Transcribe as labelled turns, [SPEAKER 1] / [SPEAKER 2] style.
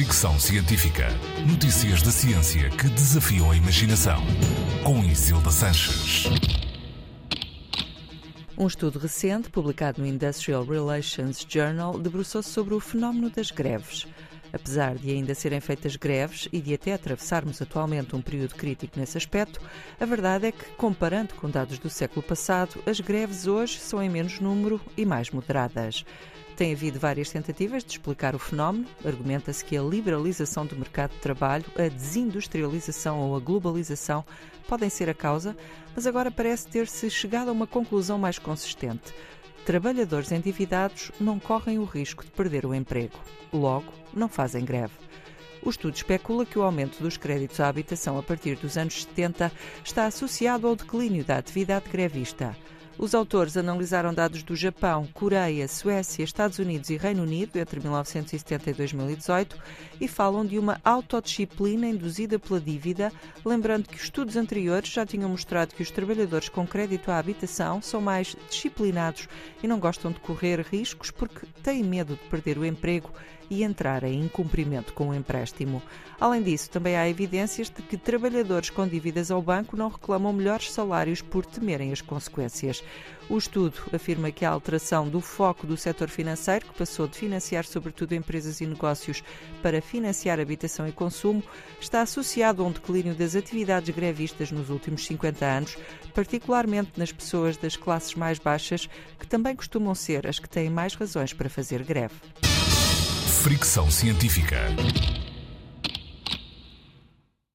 [SPEAKER 1] Fricção Científica. Notícias da ciência que desafiam a imaginação. Com Isilda Sanches.
[SPEAKER 2] Um estudo recente, publicado no Industrial Relations Journal, debruçou-se sobre o fenómeno das greves. Apesar de ainda serem feitas greves e de até atravessarmos atualmente um período crítico nesse aspecto, a verdade é que, comparando com dados do século passado, as greves hoje são em menos número e mais moderadas. Tem havido várias tentativas de explicar o fenómeno. Argumenta-se que a liberalização do mercado de trabalho, a desindustrialização ou a globalização podem ser a causa, mas agora parece ter-se chegado a uma conclusão mais consistente. Trabalhadores endividados não correm o risco de perder o emprego. Logo, não fazem greve. O estudo especula que o aumento dos créditos à habitação a partir dos anos 70 está associado ao declínio da atividade grevista. Os autores analisaram dados do Japão, Coreia, Suécia, Estados Unidos e Reino Unido entre 1970 e 2018 e falam de uma autodisciplina induzida pela dívida, lembrando que estudos anteriores já tinham mostrado que os trabalhadores com crédito à habitação são mais disciplinados e não gostam de correr riscos porque têm medo de perder o emprego e entrar em incumprimento com o empréstimo. Além disso, também há evidências de que trabalhadores com dívidas ao banco não reclamam melhores salários por temerem as consequências. O estudo afirma que a alteração do foco do setor financeiro, que passou de financiar sobretudo empresas e negócios para financiar habitação e consumo, está associado a um declínio das atividades grevistas nos últimos 50 anos, particularmente nas pessoas das classes mais baixas, que também costumam ser as que têm mais razões para fazer greve.
[SPEAKER 1] Fricção Científica.